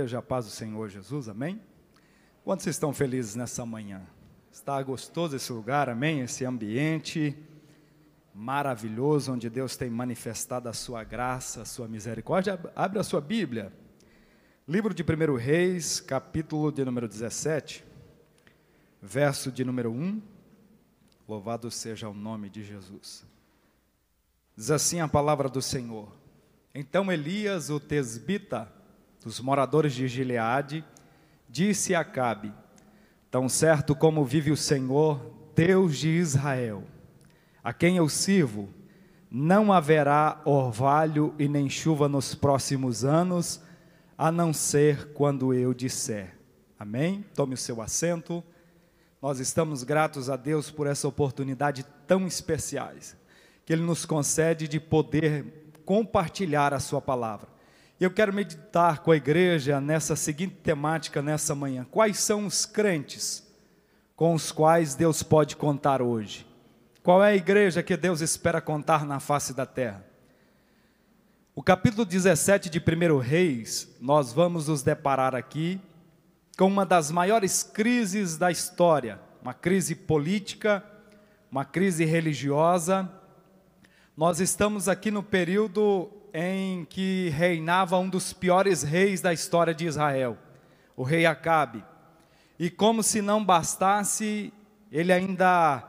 Igreja, a paz do Senhor Jesus, amém? Quantos estão felizes nessa manhã? Está gostoso esse lugar, amém? Esse ambiente maravilhoso, onde Deus tem manifestado a sua graça, a sua misericórdia. Abre a sua Bíblia, livro de 1 Reis, capítulo de número 17, verso de número 1. Louvado seja o nome de Jesus. Diz assim a palavra do Senhor. Então Elias, o tesbita, dos moradores de Gileade, disse a Acabe: Tão certo como vive o Senhor, Deus de Israel, a quem eu sirvo, não haverá orvalho e nem chuva nos próximos anos, a não ser quando eu disser. Amém? Tome o seu assento. Nós estamos gratos a Deus por essa oportunidade tão especiais que Ele nos concede de poder compartilhar a Sua palavra. Eu quero meditar com a igreja nessa seguinte temática nessa manhã. Quais são os crentes com os quais Deus pode contar hoje? Qual é a igreja que Deus espera contar na face da terra? O capítulo 17 de 1 Reis, nós vamos nos deparar aqui com uma das maiores crises da história, uma crise política, uma crise religiosa. Nós estamos aqui no período em que reinava um dos piores reis da história de Israel, o rei Acabe. E como se não bastasse, ele ainda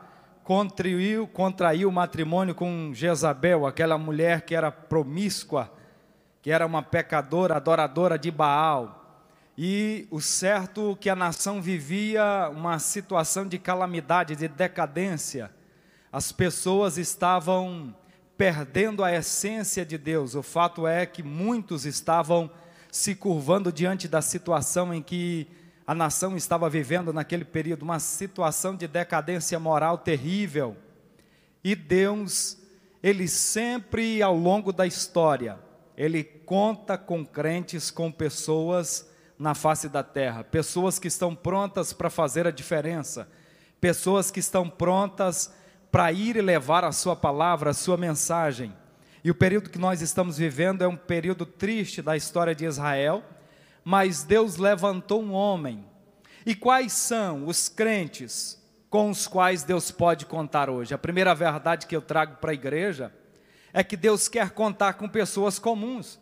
contraiu, contraiu o matrimônio com Jezabel, aquela mulher que era promíscua, que era uma pecadora, adoradora de Baal. E o certo que a nação vivia uma situação de calamidade, de decadência. As pessoas estavam perdendo a essência de Deus. O fato é que muitos estavam se curvando diante da situação em que a nação estava vivendo naquele período, uma situação de decadência moral terrível. E Deus, ele sempre ao longo da história, ele conta com crentes, com pessoas na face da terra, pessoas que estão prontas para fazer a diferença, pessoas que estão prontas para ir e levar a sua palavra, a sua mensagem. E o período que nós estamos vivendo é um período triste da história de Israel, mas Deus levantou um homem. E quais são os crentes com os quais Deus pode contar hoje? A primeira verdade que eu trago para a igreja é que Deus quer contar com pessoas comuns.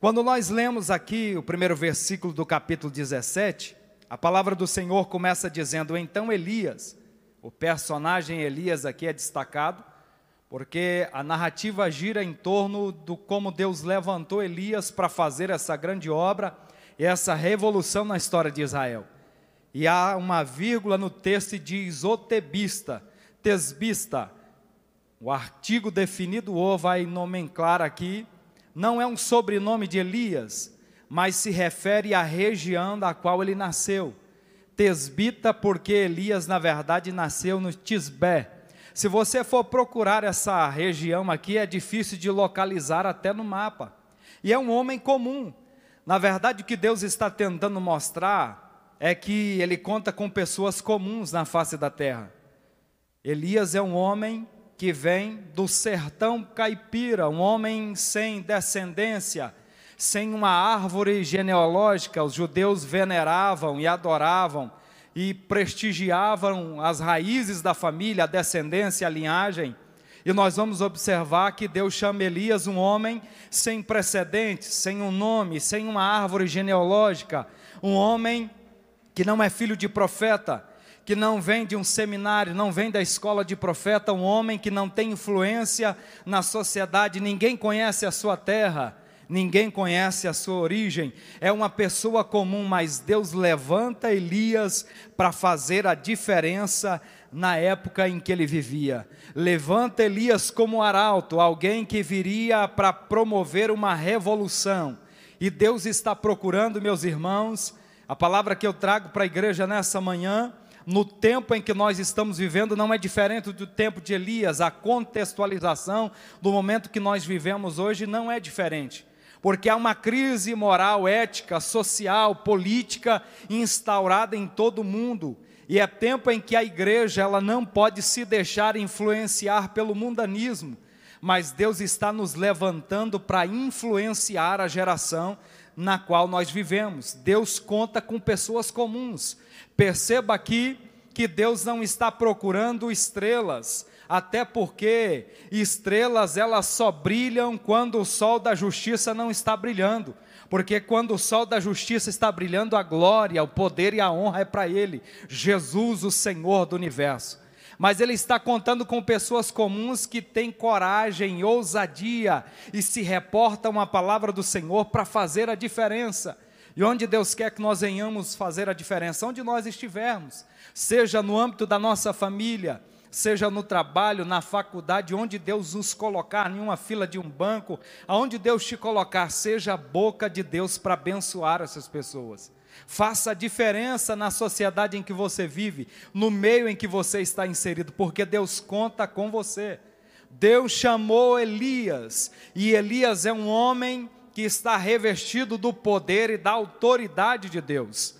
Quando nós lemos aqui o primeiro versículo do capítulo 17, a palavra do Senhor começa dizendo: Então Elias, o personagem Elias aqui é destacado, porque a narrativa gira em torno do como Deus levantou Elias para fazer essa grande obra e essa revolução na história de Israel. E há uma vírgula no texto e diz o tebista, tesbista. O artigo definido o vai nomenclar aqui, não é um sobrenome de Elias, mas se refere à região da qual ele nasceu. Tesbita, porque Elias, na verdade, nasceu no Tisbé. Se você for procurar essa região aqui, é difícil de localizar até no mapa. E é um homem comum. Na verdade, o que Deus está tentando mostrar é que ele conta com pessoas comuns na face da terra. Elias é um homem que vem do sertão caipira, um homem sem descendência, sem uma árvore genealógica, os judeus veneravam e adoravam e prestigiavam as raízes da família, a descendência, a linhagem. E nós vamos observar que Deus chama Elias um homem sem precedentes, sem um nome, sem uma árvore genealógica, um homem que não é filho de profeta, que não vem de um seminário, não vem da escola de profeta, um homem que não tem influência na sociedade, ninguém conhece a sua terra ninguém conhece a sua origem, é uma pessoa comum, mas Deus levanta Elias para fazer a diferença na época em que ele vivia. Levanta Elias como arauto, alguém que viria para promover uma revolução. E Deus está procurando, meus irmãos, a palavra que eu trago para a igreja nessa manhã, no tempo em que nós estamos vivendo, não é diferente do tempo de Elias, a contextualização do momento que nós vivemos hoje não é diferente porque há uma crise moral, ética, social, política instaurada em todo o mundo. E é tempo em que a igreja ela não pode se deixar influenciar pelo mundanismo, mas Deus está nos levantando para influenciar a geração na qual nós vivemos. Deus conta com pessoas comuns. Perceba aqui que Deus não está procurando estrelas, até porque estrelas elas só brilham quando o sol da justiça não está brilhando. Porque quando o sol da justiça está brilhando, a glória, o poder e a honra é para Ele, Jesus, o Senhor do universo. Mas Ele está contando com pessoas comuns que têm coragem, ousadia e se reportam a palavra do Senhor para fazer a diferença. E onde Deus quer que nós venhamos fazer a diferença, onde nós estivermos, seja no âmbito da nossa família, seja no trabalho, na faculdade, onde Deus nos colocar, em uma fila de um banco, aonde Deus te colocar, seja a boca de Deus para abençoar essas pessoas. Faça diferença na sociedade em que você vive, no meio em que você está inserido, porque Deus conta com você. Deus chamou Elias, e Elias é um homem que está revestido do poder e da autoridade de Deus.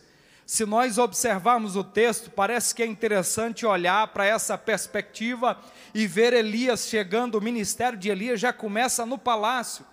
Se nós observarmos o texto, parece que é interessante olhar para essa perspectiva e ver Elias chegando, o ministério de Elias já começa no palácio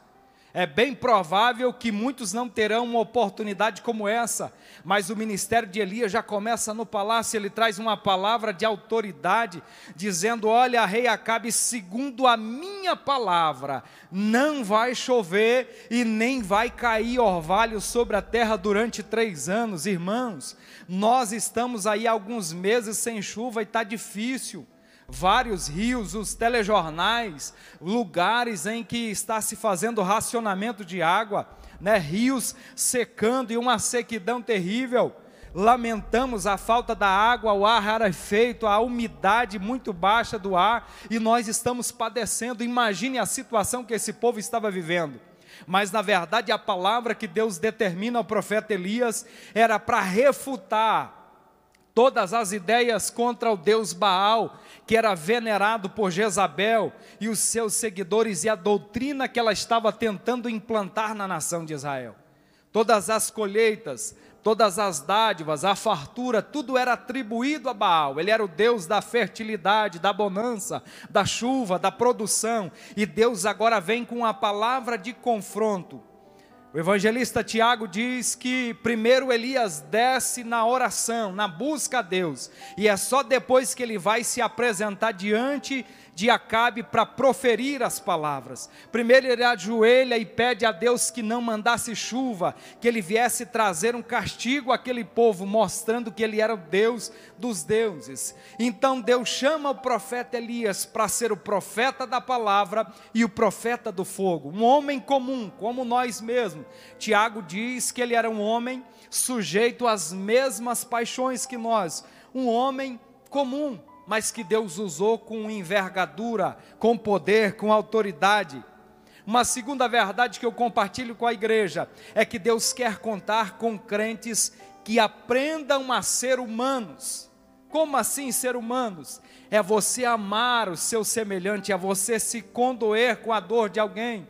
é bem provável que muitos não terão uma oportunidade como essa, mas o ministério de Elias já começa no palácio, ele traz uma palavra de autoridade, dizendo: Olha, rei Acabe, segundo a minha palavra, não vai chover e nem vai cair orvalho sobre a terra durante três anos, irmãos. Nós estamos aí alguns meses sem chuva e está difícil vários rios, os telejornais, lugares em que está se fazendo racionamento de água, né, rios secando e uma sequidão terrível. Lamentamos a falta da água, o ar rarefeito, a umidade muito baixa do ar, e nós estamos padecendo. Imagine a situação que esse povo estava vivendo mas na verdade a palavra que Deus determina ao profeta Elias era para refutar todas as ideias contra o Deus Baal, que era venerado por Jezabel e os seus seguidores, e a doutrina que ela estava tentando implantar na nação de Israel. Todas as colheitas, todas as dádivas, a fartura, tudo era atribuído a Baal. Ele era o Deus da fertilidade, da bonança, da chuva, da produção. E Deus agora vem com a palavra de confronto o evangelista Tiago diz que primeiro Elias desce na oração, na busca a Deus, e é só depois que ele vai se apresentar diante de Acabe para proferir as palavras. Primeiro ele ajoelha e pede a Deus que não mandasse chuva, que ele viesse trazer um castigo àquele povo, mostrando que ele era o Deus dos deuses. Então Deus chama o profeta Elias para ser o profeta da palavra e o profeta do fogo, um homem comum, como nós mesmos. Tiago diz que ele era um homem sujeito às mesmas paixões que nós, um homem comum mas que Deus usou com envergadura, com poder, com autoridade. Uma segunda verdade que eu compartilho com a igreja é que Deus quer contar com crentes que aprendam a ser humanos. Como assim ser humanos? É você amar o seu semelhante, é você se condoer com a dor de alguém,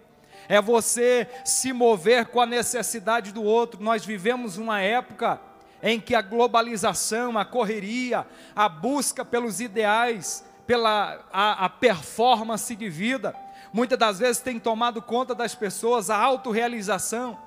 é você se mover com a necessidade do outro. Nós vivemos uma época em que a globalização, a correria, a busca pelos ideais, pela a, a performance de vida, muitas das vezes tem tomado conta das pessoas, a autorrealização.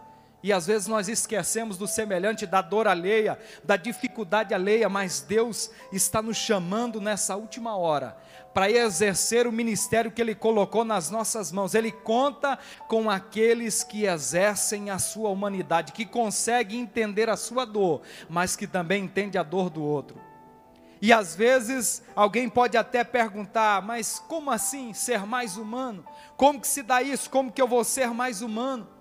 E às vezes nós esquecemos do semelhante, da dor alheia, da dificuldade alheia, mas Deus está nos chamando nessa última hora para exercer o ministério que Ele colocou nas nossas mãos. Ele conta com aqueles que exercem a sua humanidade, que conseguem entender a sua dor, mas que também entende a dor do outro. E às vezes alguém pode até perguntar, mas como assim ser mais humano? Como que se dá isso? Como que eu vou ser mais humano?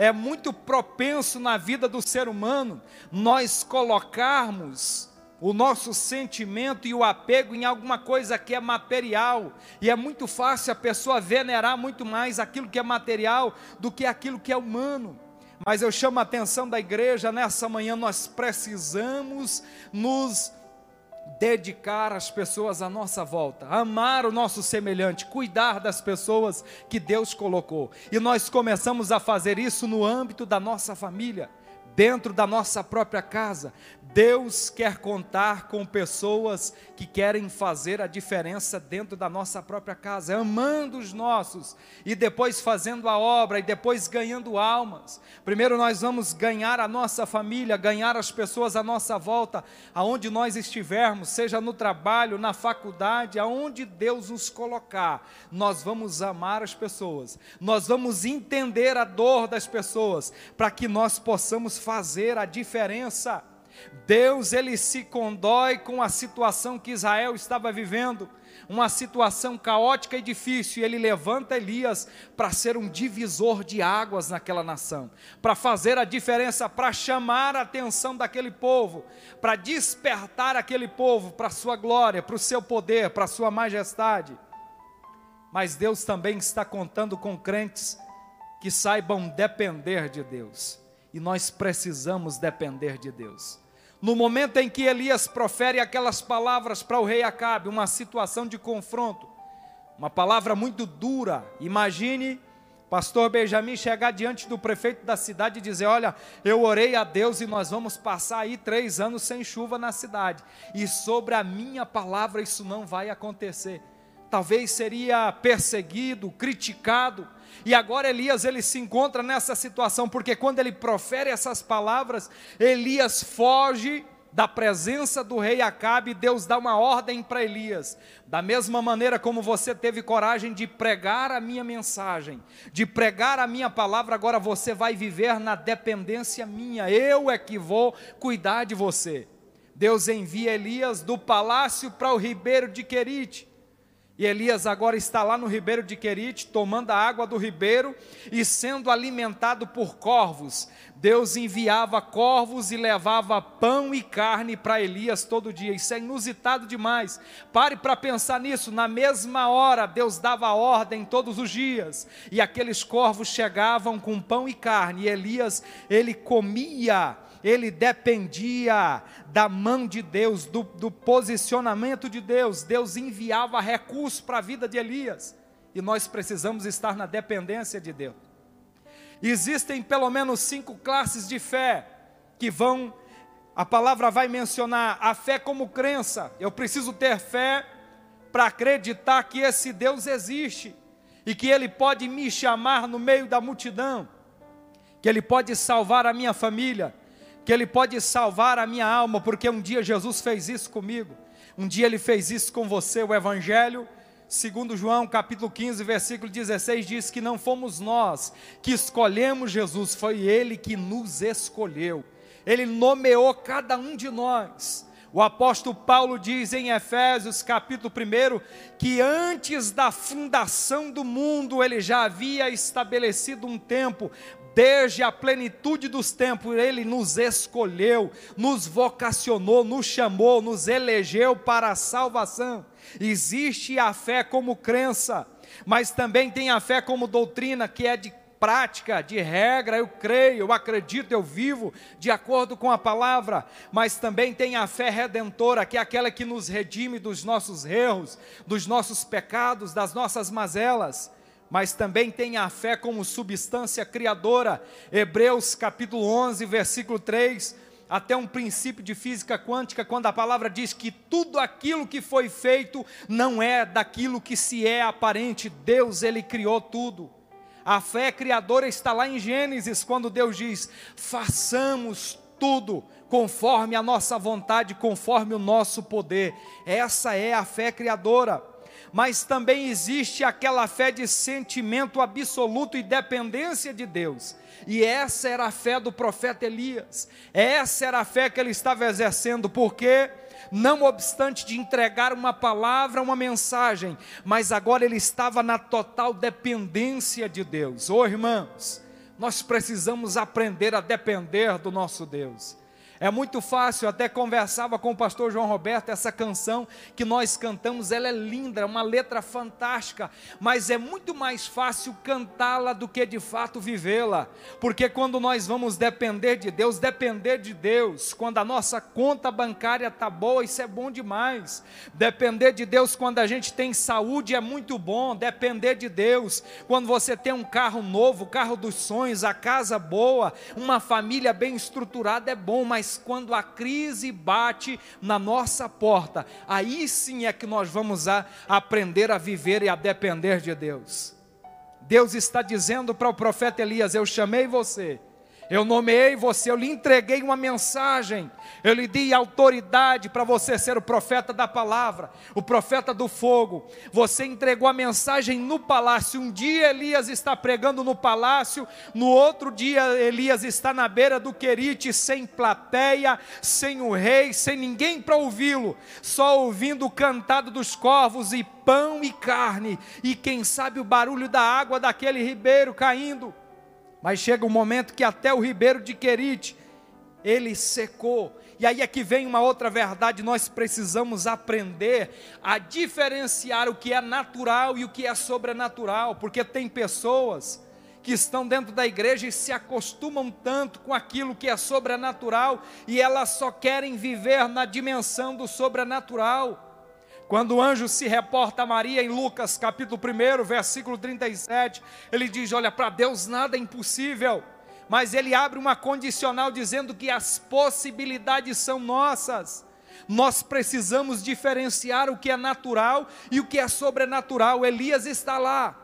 É muito propenso na vida do ser humano nós colocarmos o nosso sentimento e o apego em alguma coisa que é material, e é muito fácil a pessoa venerar muito mais aquilo que é material do que aquilo que é humano. Mas eu chamo a atenção da igreja nessa manhã, nós precisamos nos dedicar às pessoas à nossa volta, amar o nosso semelhante, cuidar das pessoas que Deus colocou. E nós começamos a fazer isso no âmbito da nossa família dentro da nossa própria casa. Deus quer contar com pessoas que querem fazer a diferença dentro da nossa própria casa, amando os nossos e depois fazendo a obra e depois ganhando almas. Primeiro nós vamos ganhar a nossa família, ganhar as pessoas à nossa volta, aonde nós estivermos, seja no trabalho, na faculdade, aonde Deus nos colocar. Nós vamos amar as pessoas. Nós vamos entender a dor das pessoas para que nós possamos fazer a diferença. Deus ele se condói com a situação que Israel estava vivendo, uma situação caótica e difícil, e ele levanta Elias para ser um divisor de águas naquela nação, para fazer a diferença, para chamar a atenção daquele povo, para despertar aquele povo para a sua glória, para o seu poder, para a sua majestade. Mas Deus também está contando com crentes que saibam depender de Deus, e nós precisamos depender de Deus no momento em que Elias profere aquelas palavras para o rei Acabe, uma situação de confronto, uma palavra muito dura. Imagine pastor Benjamin chegar diante do prefeito da cidade e dizer: Olha, eu orei a Deus e nós vamos passar aí três anos sem chuva na cidade, e sobre a minha palavra isso não vai acontecer. Talvez seria perseguido, criticado, e agora Elias ele se encontra nessa situação porque quando ele profere essas palavras, Elias foge da presença do rei Acabe, Deus dá uma ordem para Elias. Da mesma maneira como você teve coragem de pregar a minha mensagem, de pregar a minha palavra, agora você vai viver na dependência minha. Eu é que vou cuidar de você. Deus envia Elias do palácio para o ribeiro de Querite. E Elias agora está lá no ribeiro de Querite, tomando a água do ribeiro e sendo alimentado por corvos. Deus enviava corvos e levava pão e carne para Elias todo dia. Isso é inusitado demais. Pare para pensar nisso. Na mesma hora, Deus dava ordem todos os dias. E aqueles corvos chegavam com pão e carne. E Elias, ele comia ele dependia da mão de Deus, do, do posicionamento de Deus. Deus enviava recursos para a vida de Elias. E nós precisamos estar na dependência de Deus. Existem pelo menos cinco classes de fé que vão, a palavra vai mencionar a fé como crença. Eu preciso ter fé para acreditar que esse Deus existe e que Ele pode me chamar no meio da multidão, que Ele pode salvar a minha família, que Ele pode salvar a minha alma, porque um dia Jesus fez isso comigo, um dia Ele fez isso com você. O Evangelho, segundo João capítulo 15, versículo 16, diz que não fomos nós que escolhemos Jesus, foi Ele que nos escolheu, Ele nomeou cada um de nós. O apóstolo Paulo diz em Efésios capítulo 1 que antes da fundação do mundo ele já havia estabelecido um tempo desde a plenitude dos tempos, Ele nos escolheu, nos vocacionou, nos chamou, nos elegeu para a salvação. Existe a fé como crença, mas também tem a fé como doutrina, que é de prática, de regra, eu creio, eu acredito, eu vivo de acordo com a palavra, mas também tem a fé redentora, que é aquela que nos redime dos nossos erros, dos nossos pecados, das nossas mazelas mas também tem a fé como substância criadora. Hebreus capítulo 11, versículo 3, até um princípio de física quântica, quando a palavra diz que tudo aquilo que foi feito não é daquilo que se é aparente, Deus ele criou tudo. A fé criadora está lá em Gênesis, quando Deus diz: façamos tudo conforme a nossa vontade, conforme o nosso poder. Essa é a fé criadora mas também existe aquela fé de sentimento absoluto e dependência de Deus. E essa era a fé do profeta Elias. Essa era a fé que ele estava exercendo, porque não obstante de entregar uma palavra, uma mensagem, mas agora ele estava na total dependência de Deus. Ô oh, irmãos, nós precisamos aprender a depender do nosso Deus. É muito fácil, até conversava com o pastor João Roberto, essa canção que nós cantamos, ela é linda, é uma letra fantástica, mas é muito mais fácil cantá-la do que de fato vivê-la, porque quando nós vamos depender de Deus, depender de Deus, quando a nossa conta bancária está boa, isso é bom demais, depender de Deus quando a gente tem saúde é muito bom, depender de Deus, quando você tem um carro novo, o carro dos sonhos, a casa boa, uma família bem estruturada é bom, mas mas quando a crise bate na nossa porta, aí sim é que nós vamos a aprender a viver e a depender de Deus. Deus está dizendo para o profeta Elias: Eu chamei você eu nomeei você, eu lhe entreguei uma mensagem, eu lhe dei autoridade para você ser o profeta da palavra, o profeta do fogo. Você entregou a mensagem no palácio. Um dia Elias está pregando no palácio, no outro dia Elias está na beira do Querite, sem plateia, sem o rei, sem ninguém para ouvi-lo, só ouvindo o cantado dos corvos e pão e carne, e quem sabe o barulho da água daquele ribeiro caindo. Mas chega um momento que até o ribeiro de Querite, ele secou. E aí é que vem uma outra verdade, nós precisamos aprender a diferenciar o que é natural e o que é sobrenatural, porque tem pessoas que estão dentro da igreja e se acostumam tanto com aquilo que é sobrenatural e elas só querem viver na dimensão do sobrenatural. Quando o anjo se reporta a Maria em Lucas capítulo 1, versículo 37, ele diz: Olha, para Deus nada é impossível, mas ele abre uma condicional dizendo que as possibilidades são nossas. Nós precisamos diferenciar o que é natural e o que é sobrenatural. Elias está lá,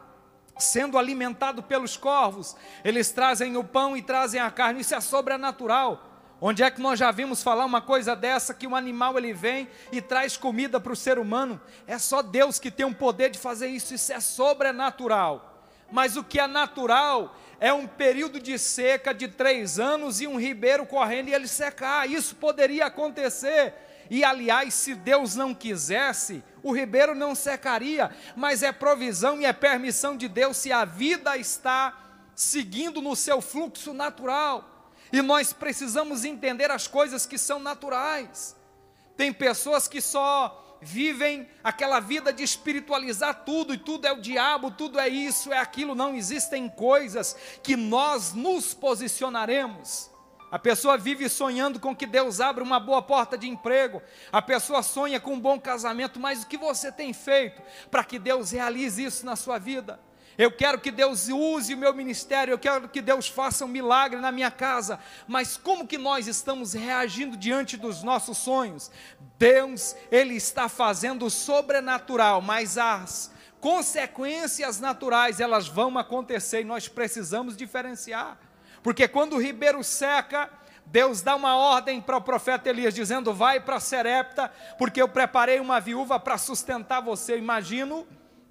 sendo alimentado pelos corvos, eles trazem o pão e trazem a carne, isso é sobrenatural. Onde é que nós já vimos falar uma coisa dessa que um animal ele vem e traz comida para o ser humano? É só Deus que tem o um poder de fazer isso, isso é sobrenatural. Mas o que é natural é um período de seca de três anos e um ribeiro correndo e ele secar. Isso poderia acontecer. E aliás, se Deus não quisesse, o ribeiro não secaria, mas é provisão e é permissão de Deus se a vida está seguindo no seu fluxo natural. E nós precisamos entender as coisas que são naturais. Tem pessoas que só vivem aquela vida de espiritualizar tudo, e tudo é o diabo, tudo é isso, é aquilo. Não existem coisas que nós nos posicionaremos. A pessoa vive sonhando com que Deus abra uma boa porta de emprego. A pessoa sonha com um bom casamento, mas o que você tem feito para que Deus realize isso na sua vida? Eu quero que Deus use o meu ministério, eu quero que Deus faça um milagre na minha casa. Mas como que nós estamos reagindo diante dos nossos sonhos? Deus, ele está fazendo o sobrenatural, mas as consequências naturais, elas vão acontecer e nós precisamos diferenciar. Porque quando o ribeiro seca, Deus dá uma ordem para o profeta Elias, dizendo: Vai para Serepta, porque eu preparei uma viúva para sustentar você. Imagino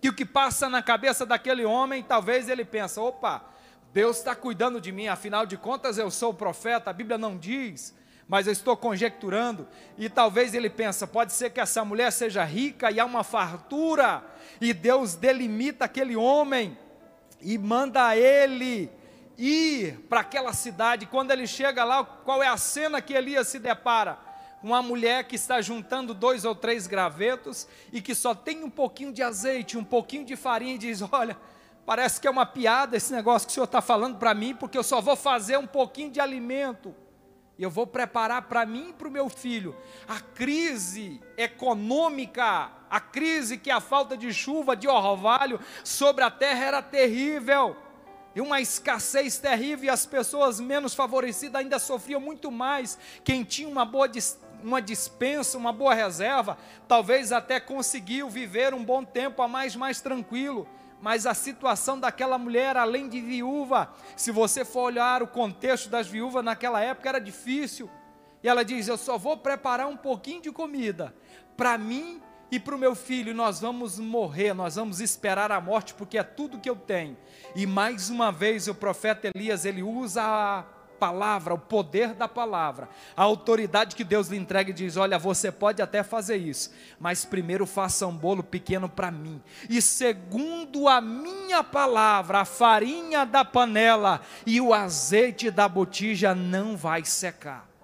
que o que passa na cabeça daquele homem, talvez ele pensa: opa, Deus está cuidando de mim, afinal de contas eu sou profeta, a Bíblia não diz, mas eu estou conjecturando, e talvez ele pensa, pode ser que essa mulher seja rica e há uma fartura, e Deus delimita aquele homem e manda ele ir para aquela cidade. Quando ele chega lá, qual é a cena que Elias se depara? Uma mulher que está juntando dois ou três gravetos e que só tem um pouquinho de azeite, um pouquinho de farinha e diz: Olha, parece que é uma piada esse negócio que o senhor está falando para mim, porque eu só vou fazer um pouquinho de alimento. E eu vou preparar para mim e para o meu filho. A crise econômica, a crise que a falta de chuva, de orvalho sobre a terra era terrível e uma escassez terrível, e as pessoas menos favorecidas ainda sofriam muito mais. Quem tinha uma boa uma dispensa, uma boa reserva, talvez até conseguiu viver um bom tempo a mais mais tranquilo. Mas a situação daquela mulher, além de viúva, se você for olhar o contexto das viúvas naquela época, era difícil. E ela diz: Eu só vou preparar um pouquinho de comida para mim e para o meu filho. Nós vamos morrer, nós vamos esperar a morte, porque é tudo que eu tenho. E mais uma vez o profeta Elias ele usa a palavra, o poder da palavra, a autoridade que Deus lhe entrega e diz: Olha, você pode até fazer isso, mas primeiro faça um bolo pequeno para mim, e segundo a minha palavra, a farinha da panela e o azeite da botija não vai secar.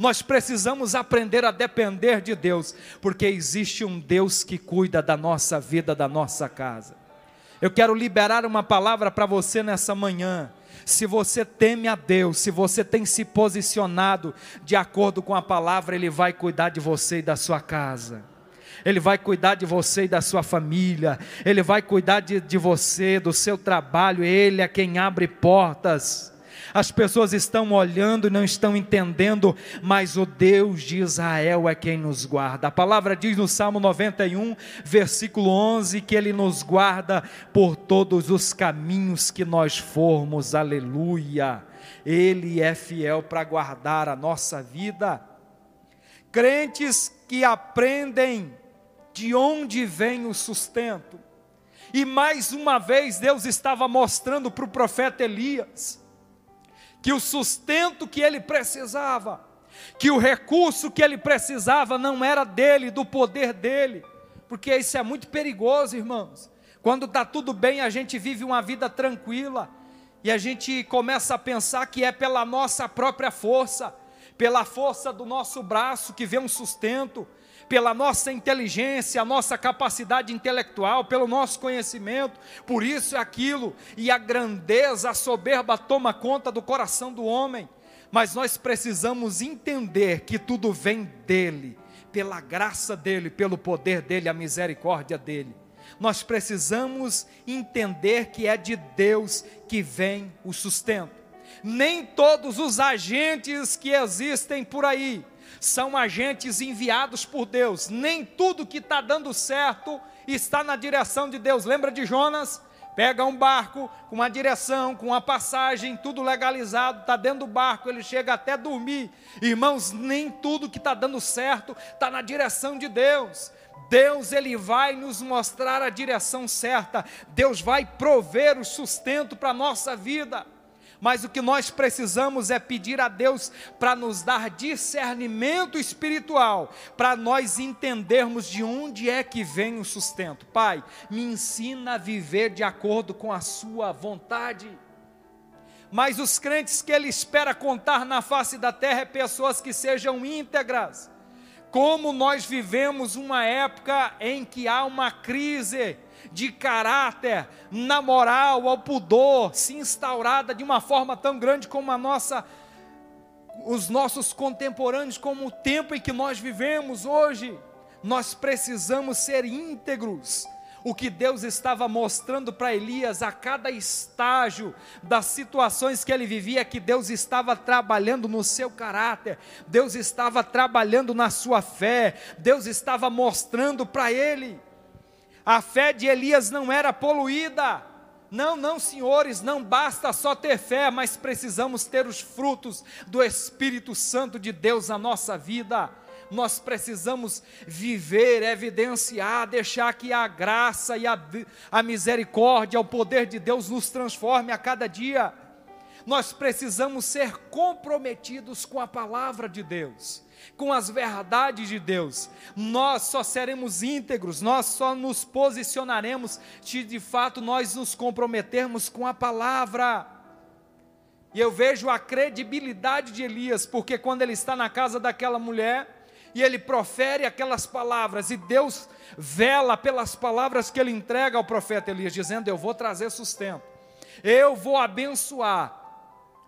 Nós precisamos aprender a depender de Deus, porque existe um Deus que cuida da nossa vida, da nossa casa. Eu quero liberar uma palavra para você nessa manhã. Se você teme a Deus, se você tem se posicionado de acordo com a palavra, Ele vai cuidar de você e da sua casa. Ele vai cuidar de você e da sua família, Ele vai cuidar de, de você, do seu trabalho, Ele é quem abre portas. As pessoas estão olhando e não estão entendendo, mas o Deus de Israel é quem nos guarda. A palavra diz no Salmo 91, versículo 11, que Ele nos guarda por todos os caminhos que nós formos, aleluia. Ele é fiel para guardar a nossa vida. Crentes que aprendem de onde vem o sustento. E mais uma vez Deus estava mostrando para o profeta Elias que o sustento que ele precisava, que o recurso que ele precisava não era dele, do poder dele, porque isso é muito perigoso, irmãos. Quando está tudo bem, a gente vive uma vida tranquila. E a gente começa a pensar que é pela nossa própria força, pela força do nosso braço que vem um sustento, pela nossa inteligência, a nossa capacidade intelectual, pelo nosso conhecimento, por isso é aquilo, e a grandeza, a soberba toma conta do coração do homem, mas nós precisamos entender que tudo vem dele, pela graça dele, pelo poder dele, a misericórdia dele. Nós precisamos entender que é de Deus que vem o sustento. Nem todos os agentes que existem por aí são agentes enviados por Deus. Nem tudo que está dando certo está na direção de Deus. Lembra de Jonas? Pega um barco com uma direção, com uma passagem, tudo legalizado, está dentro do barco, ele chega até dormir. Irmãos, nem tudo que está dando certo está na direção de Deus. Deus ele vai nos mostrar a direção certa. Deus vai prover o sustento para a nossa vida mas o que nós precisamos é pedir a Deus para nos dar discernimento espiritual, para nós entendermos de onde é que vem o sustento. Pai, me ensina a viver de acordo com a Sua vontade. Mas os crentes que Ele espera contar na face da terra é pessoas que sejam íntegras. Como nós vivemos uma época em que há uma crise, de caráter, na moral, ao pudor, se instaurada de uma forma tão grande como a nossa os nossos contemporâneos, como o tempo em que nós vivemos hoje. Nós precisamos ser íntegros. O que Deus estava mostrando para Elias a cada estágio das situações que ele vivia, que Deus estava trabalhando no seu caráter, Deus estava trabalhando na sua fé, Deus estava mostrando para ele a fé de Elias não era poluída. Não, não, senhores, não basta só ter fé, mas precisamos ter os frutos do Espírito Santo de Deus na nossa vida. Nós precisamos viver, evidenciar, deixar que a graça e a, a misericórdia, o poder de Deus nos transforme a cada dia. Nós precisamos ser comprometidos com a palavra de Deus com as verdades de Deus. Nós só seremos íntegros, nós só nos posicionaremos se de fato nós nos comprometermos com a palavra. E eu vejo a credibilidade de Elias, porque quando ele está na casa daquela mulher, e ele profere aquelas palavras, e Deus vela pelas palavras que ele entrega ao profeta Elias, dizendo: Eu vou trazer sustento, eu vou abençoar.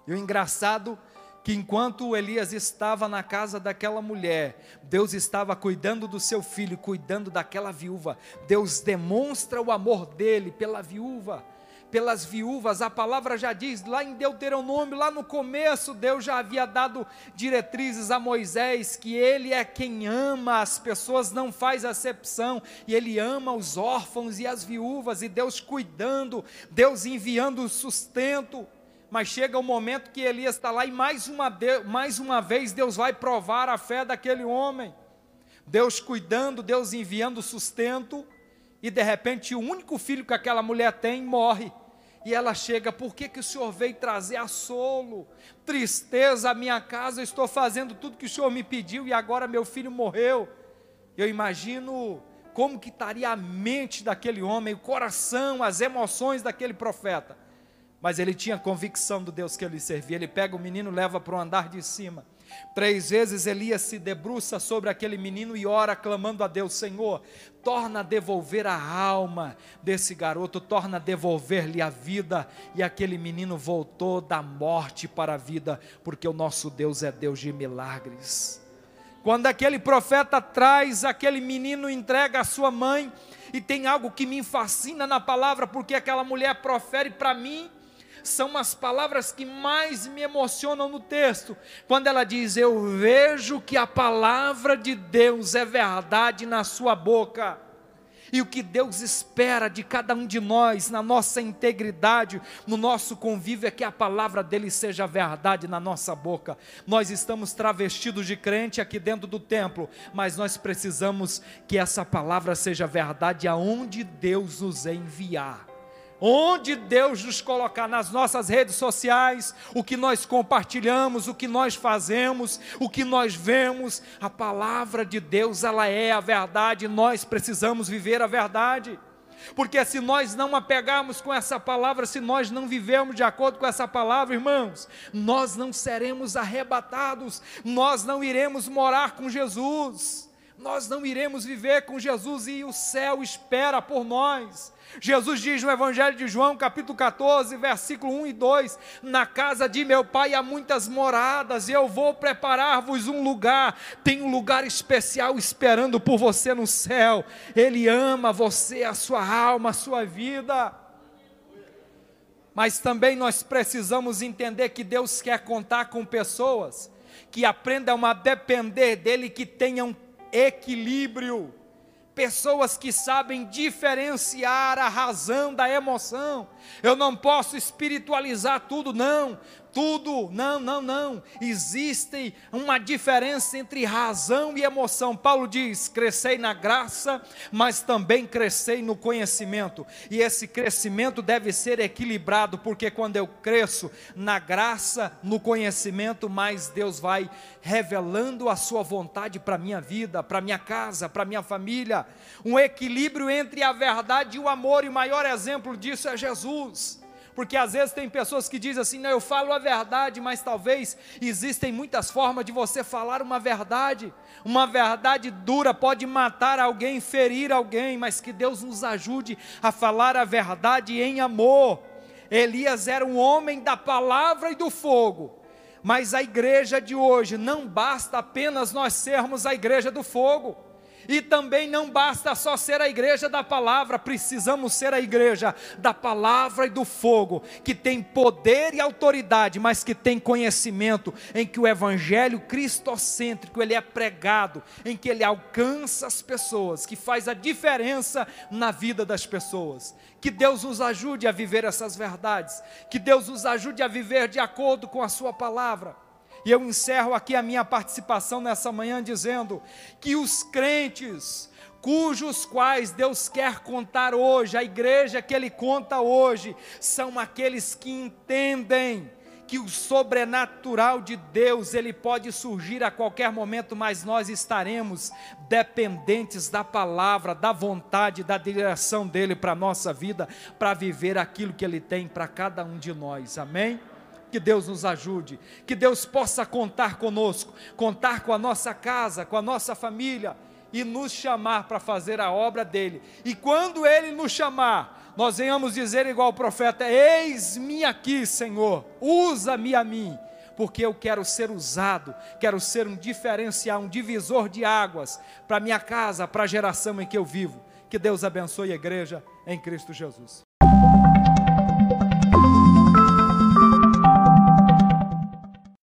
E o engraçado que enquanto Elias estava na casa daquela mulher, Deus estava cuidando do seu filho, cuidando daquela viúva. Deus demonstra o amor dele pela viúva, pelas viúvas. A palavra já diz lá em Deuteronômio, lá no começo, Deus já havia dado diretrizes a Moisés que ele é quem ama as pessoas, não faz acepção, e ele ama os órfãos e as viúvas, e Deus cuidando, Deus enviando sustento mas chega o momento que Elias está lá e mais uma, mais uma vez Deus vai provar a fé daquele homem. Deus cuidando, Deus enviando sustento, e de repente o único filho que aquela mulher tem morre. E ela chega, por que, que o Senhor veio trazer assolo? Tristeza à minha casa, eu estou fazendo tudo que o Senhor me pediu e agora meu filho morreu. Eu imagino como que estaria a mente daquele homem, o coração, as emoções daquele profeta mas ele tinha convicção do Deus que ele servia. Ele pega o menino, leva para o andar de cima. Três vezes Elias se debruça sobre aquele menino e ora, clamando a Deus: Senhor, torna a devolver a alma desse garoto, torna a devolver-lhe a vida. E aquele menino voltou da morte para a vida, porque o nosso Deus é Deus de milagres. Quando aquele profeta traz aquele menino, entrega a sua mãe, e tem algo que me fascina na palavra, porque aquela mulher profere para mim são as palavras que mais me emocionam no texto, quando ela diz: Eu vejo que a palavra de Deus é verdade na sua boca. E o que Deus espera de cada um de nós, na nossa integridade, no nosso convívio, é que a palavra dele seja verdade na nossa boca. Nós estamos travestidos de crente aqui dentro do templo, mas nós precisamos que essa palavra seja verdade aonde Deus nos enviar onde Deus nos colocar nas nossas redes sociais, o que nós compartilhamos, o que nós fazemos, o que nós vemos, a palavra de Deus, ela é a verdade, nós precisamos viver a verdade. Porque se nós não apegarmos com essa palavra, se nós não vivermos de acordo com essa palavra, irmãos, nós não seremos arrebatados, nós não iremos morar com Jesus, nós não iremos viver com Jesus e o céu espera por nós. Jesus diz no Evangelho de João, capítulo 14, versículo 1 e 2: Na casa de meu pai há muitas moradas, e eu vou preparar-vos um lugar. Tem um lugar especial esperando por você no céu. Ele ama você, a sua alma, a sua vida. Mas também nós precisamos entender que Deus quer contar com pessoas que aprendam a depender dEle, que tenham equilíbrio pessoas que sabem diferenciar a razão da emoção. Eu não posso espiritualizar tudo, não tudo. Não, não, não. Existe uma diferença entre razão e emoção. Paulo diz: crescei na graça, mas também crescei no conhecimento. E esse crescimento deve ser equilibrado, porque quando eu cresço na graça, no conhecimento, mais Deus vai revelando a sua vontade para a minha vida, para a minha casa, para a minha família. Um equilíbrio entre a verdade e o amor, e o maior exemplo disso é Jesus porque às vezes tem pessoas que dizem assim: não, eu falo a verdade, mas talvez existem muitas formas de você falar uma verdade. Uma verdade dura pode matar alguém, ferir alguém, mas que Deus nos ajude a falar a verdade em amor. Elias era um homem da palavra e do fogo. Mas a igreja de hoje não basta apenas nós sermos a igreja do fogo. E também não basta só ser a igreja da palavra, precisamos ser a igreja da palavra e do fogo, que tem poder e autoridade, mas que tem conhecimento, em que o evangelho cristocêntrico ele é pregado, em que ele alcança as pessoas, que faz a diferença na vida das pessoas. Que Deus nos ajude a viver essas verdades, que Deus nos ajude a viver de acordo com a sua palavra. E eu encerro aqui a minha participação nessa manhã dizendo que os crentes, cujos quais Deus quer contar hoje, a igreja que Ele conta hoje, são aqueles que entendem que o sobrenatural de Deus ele pode surgir a qualquer momento, mas nós estaremos dependentes da palavra, da vontade, da direção dele para a nossa vida, para viver aquilo que ele tem para cada um de nós. Amém? Que Deus nos ajude, que Deus possa contar conosco, contar com a nossa casa, com a nossa família e nos chamar para fazer a obra dele. E quando ele nos chamar, nós venhamos dizer igual o profeta: Eis-me aqui, Senhor, usa-me a mim, porque eu quero ser usado, quero ser um diferencial, um divisor de águas para minha casa, para a geração em que eu vivo. Que Deus abençoe a igreja em Cristo Jesus.